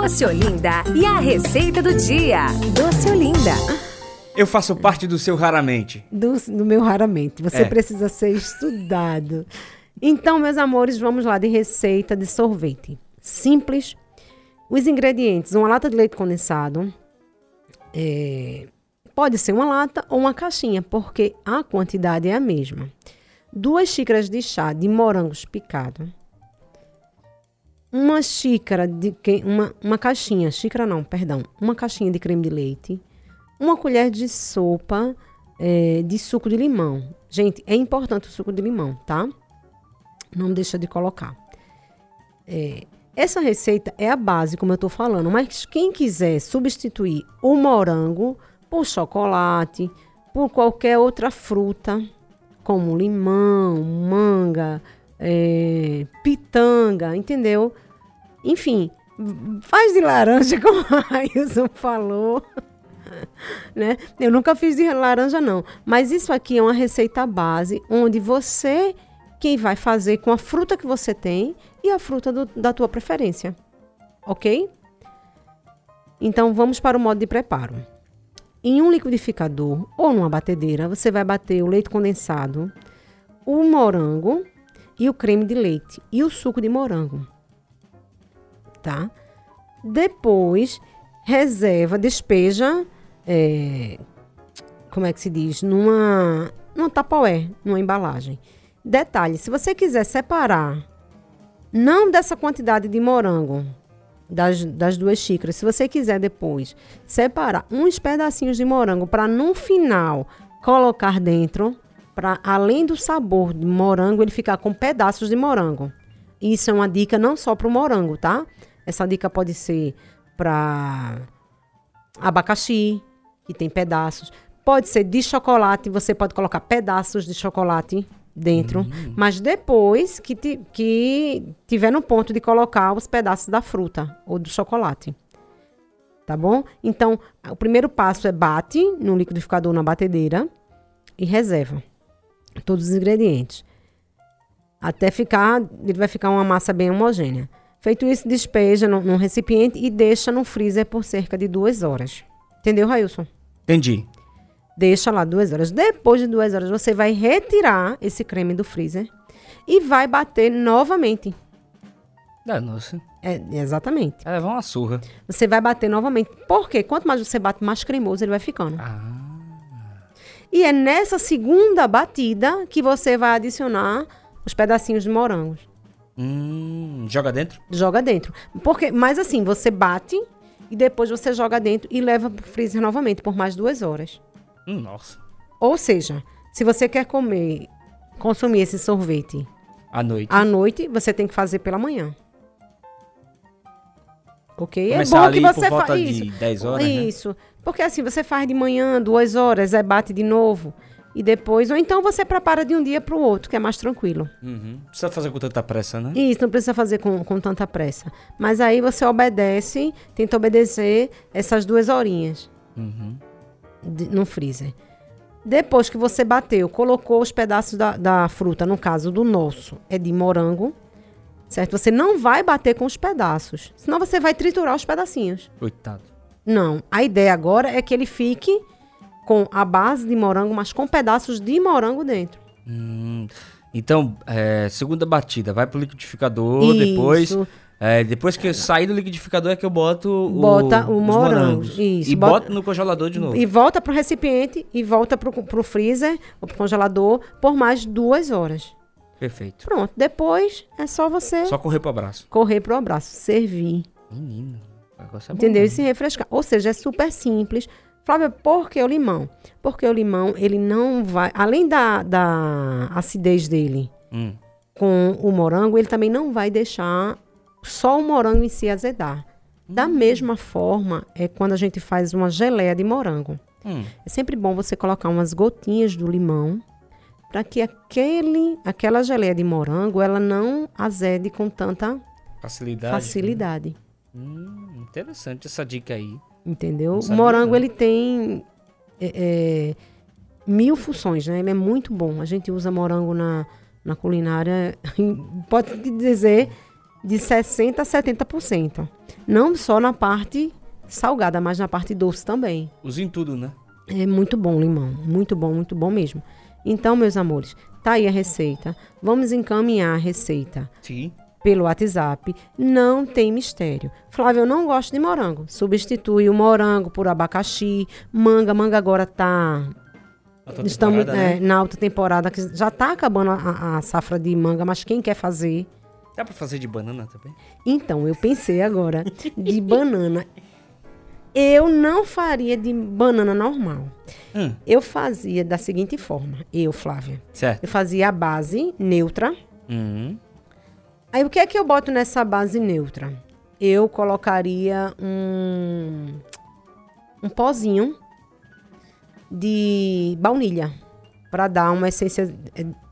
Doce Olinda e a receita do dia. Doce Olinda. Eu faço parte do seu raramente. Do, do meu raramente. Você É. precisa ser estudado. Então, meus amores, vamos lá de receita de sorvete. Simples. Os ingredientes: uma lata de leite condensado. É, pode ser uma lata ou uma caixinha, porque a quantidade é a mesma. Duas xícaras de chá de morangos picado. Uma xícara de uma, uma caixinha, xícara não, perdão, uma caixinha de creme de leite, uma colher de sopa eh, de suco de limão. Gente, é importante o suco de limão, tá? Não deixa de colocar. Eh, essa receita é a base, como eu tô falando, mas quem quiser substituir o morango por chocolate, por qualquer outra fruta, como limão, manga, eh, pitanga, entendeu? Enfim, faz de laranja, como a Ailson falou. né? Eu nunca fiz de laranja, não. Mas isso aqui é uma receita base, onde você, quem vai fazer com a fruta que você tem e a fruta do- da tua preferência. Ok? Então, vamos para o modo de preparo. Em um liquidificador ou numa batedeira, você vai bater o leite condensado, o morango e o creme de leite e o suco de morango. Tá? Depois, reserva, despeja, é, como é que se diz? Numa, numa tapaué, numa embalagem. Detalhe, se você quiser separar, não dessa quantidade de morango, das, das duas xícaras, se você quiser depois separar uns pedacinhos de morango para no final colocar dentro, para além do sabor de morango, ele ficar com pedaços de morango. Isso é uma dica não só para o morango, tá? Essa dica pode ser para abacaxi, que tem pedaços. Pode ser de chocolate, você pode colocar pedaços de chocolate dentro. Mas depois que, ti- que tiver no ponto de colocar os pedaços da fruta ou do chocolate. Tá bom? Então, o primeiro passo é bate no liquidificador na batedeira e reserva todos os ingredientes. Até ficar, ele vai ficar uma massa bem homogênea. Feito isso, despeja num, recipiente e deixa no freezer por cerca de duas horas. Entendeu, Railson? Entendi. Deixa lá duas horas. Depois de duas horas, você vai retirar esse creme do freezer e vai bater novamente. Ah, nossa. É, exatamente. Vai levar uma surra. Você vai bater novamente. Porque quanto mais você bate, mais cremoso ele vai ficando. Ah. E é nessa segunda batida que você vai adicionar os pedacinhos de morangos. Hum, joga dentro? Joga dentro. Porque, mas assim, você bate e depois você joga dentro e leva pro freezer novamente por mais duas horas. Hum, nossa. Ou seja, se você quer comer, consumir esse sorvete À noite. à noite, você tem que fazer pela manhã. Ok? Começar é bom que você de isso. 10 horas, né? Isso. Porque assim, você faz de manhã, duas horas, aí bate de novo. E depois, ou então você prepara de um dia para o outro, que é mais tranquilo. Uhum. Não precisa fazer com tanta pressa, né? Isso, não precisa fazer com, com tanta pressa. Mas aí você obedece, tenta obedecer essas duas horinhas Uhum. de- no freezer. Depois que você bateu, colocou os pedaços da, da fruta, no caso do nosso, é de morango, certo? Você não vai bater com os pedaços, senão você vai triturar os pedacinhos. Coitado. Não, a ideia agora é que ele fique com a base de morango, mas com pedaços de morango dentro. Hum. Então, é, segunda batida, vai pro liquidificador, Isso. depois. é, depois que eu sair do liquidificador é que eu boto o, Bota o morango, isso, E bota- no congelador de novo. E volta pro recipiente e volta pro, pro freezer ou pro congelador por mais duas horas. Perfeito. Pronto, depois é só você Só correr pro abraço. correr pro abraço, servir. Menino, é bom. Entendeu? né? E se refrescar. Ou seja, é super simples. Flávia, por que o limão? Porque o limão, ele não vai. Além da, da acidez dele Hum. com o morango, ele também não vai deixar só o morango em si azedar. Da mesma forma, é quando a gente faz uma geleia de morango. Hum. É sempre bom você colocar umas gotinhas do limão para que aquele, aquela geleia de morango ela não azede com tanta Facilidade. facilidade. Hum, interessante essa dica aí. Entendeu? O morango não. ele tem é, é, mil funções, né? Ele é muito bom. A gente usa morango na, na culinária, pode dizer de 60% a 70%. Não só na parte salgada, mas na parte doce também. Usa em tudo, né? É muito bom limão, muito bom, muito bom mesmo. Então, meus amores, tá aí a receita. Vamos encaminhar a receita Sim. pelo WhatsApp. Não tem mistério. Flávio, eu não gosto de morango. Substitui o morango por abacaxi, manga. Manga agora tá Estamos temporada, né? é, na alta temporada, que já está acabando a- a, a safra de manga, mas quem quer fazer? Dá pra fazer de banana também? Então, eu pensei agora de banana. Eu não faria de banana normal. Hum, Eu fazia da seguinte forma, eu, Flávia. certo. Eu fazia a base neutra. Hum, Aí o que é que eu boto nessa base neutra? Eu colocaria um, um pozinho de baunilha para dar uma essência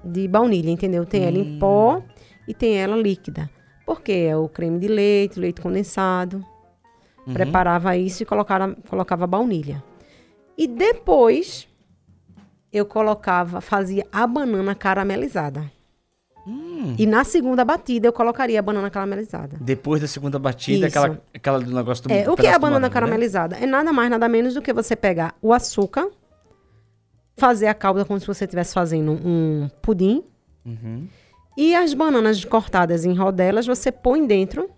de baunilha, entendeu? Tem ela em pó e tem ela líquida. Porque é o creme de leite, leite condensado. Uhum. Preparava isso e colocava, colocava baunilha. E depois eu colocava, fazia a banana caramelizada. Hum. E na segunda batida eu colocaria a banana caramelizada. Depois da segunda batida, Isso. aquela, aquela do negócio do É, o que é a banana né? caramelizada? É nada mais, nada menos do que você pegar o açúcar, fazer a calda como se você estivesse fazendo um pudim, Uhum. e as bananas cortadas em rodelas você põe dentro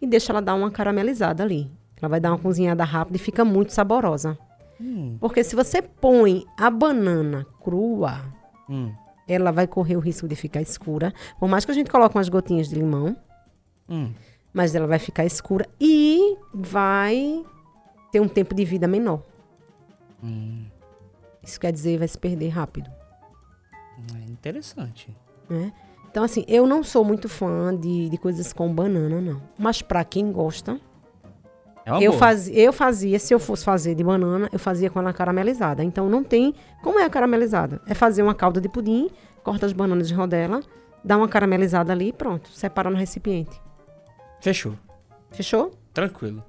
e deixa ela dar uma caramelizada ali. Ela vai dar uma cozinhada rápida e fica muito saborosa. Hum, Porque se você põe a banana crua, hum, ela vai correr o risco de ficar escura. Por mais que a gente coloque umas gotinhas de limão, hum. mas ela vai ficar escura e vai ter um tempo de vida menor. Hum. Isso quer dizer vai se perder rápido, É interessante. né? Então, assim, eu não sou muito fã de, de coisas com banana, não. Mas pra quem gosta, É eu, faz, eu fazia, se eu fosse fazer de banana, eu fazia com ela caramelizada. Então, não tem... Como é a caramelizada? É fazer uma calda de pudim, corta as bananas de rodela, dá uma caramelizada ali e pronto. Separa no recipiente. Fechou. Fechou? Tranquilo.